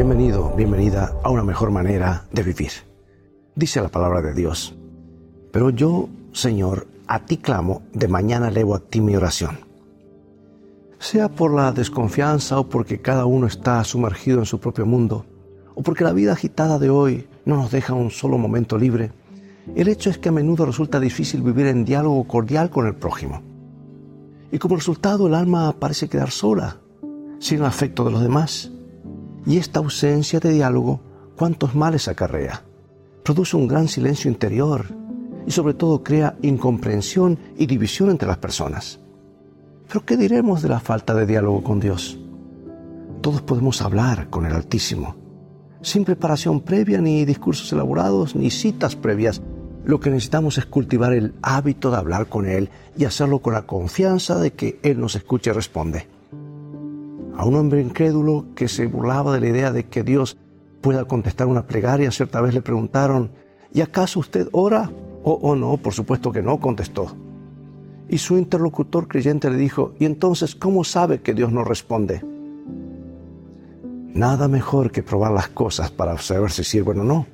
Bienvenido, bienvenida a una mejor manera de vivir. Dice la palabra de Dios. Pero yo, Señor, a ti clamo, de mañana elevo a ti mi oración. Sea por la desconfianza o porque cada uno está sumergido en su propio mundo, o porque la vida agitada de hoy no nos deja un solo momento libre, el hecho es que a menudo resulta difícil vivir en diálogo cordial con el prójimo. Y como resultado el alma parece quedar sola, sin el afecto de los demás. Y esta ausencia de diálogo, ¿cuántos males acarrea? Produce un gran silencio interior y sobre todo crea incomprensión y división entre las personas. Pero ¿qué diremos de la falta de diálogo con Dios? Todos podemos hablar con el Altísimo, sin preparación previa, ni discursos elaborados, ni citas previas. Lo que necesitamos es cultivar el hábito de hablar con Él y hacerlo con la confianza de que Él nos escuche y responde. A un hombre incrédulo que se burlaba de la idea de que Dios pueda contestar una plegaria, cierta vez le preguntaron, ¿y acaso usted ora? O oh, no, por supuesto que no, contestó. Y su interlocutor creyente le dijo, ¿y entonces cómo sabe que Dios no responde? Nada mejor que probar las cosas para saber si sirven o no.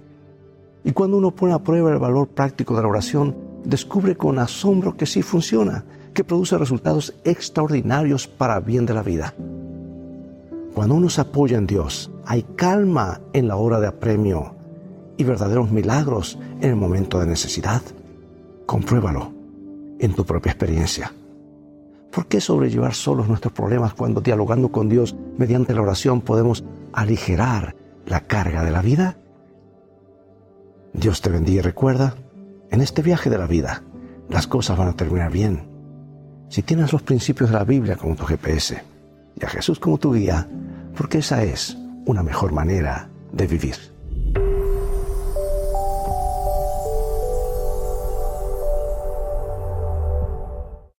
Y cuando uno pone a prueba el valor práctico de la oración, descubre con asombro que sí funciona, que produce resultados extraordinarios para bien de la vida. Cuando uno se apoya en Dios, hay calma en la hora de apremio y verdaderos milagros en el momento de necesidad. Compruébalo en tu propia experiencia. ¿Por qué sobrellevar solos nuestros problemas cuando dialogando con Dios mediante la oración podemos aligerar la carga de la vida? Dios te bendiga y recuerda, en este viaje de la vida, las cosas van a terminar bien. Si tienes los principios de la Biblia como tu GPS y a Jesús como tu guía, porque esa es una mejor manera de vivir.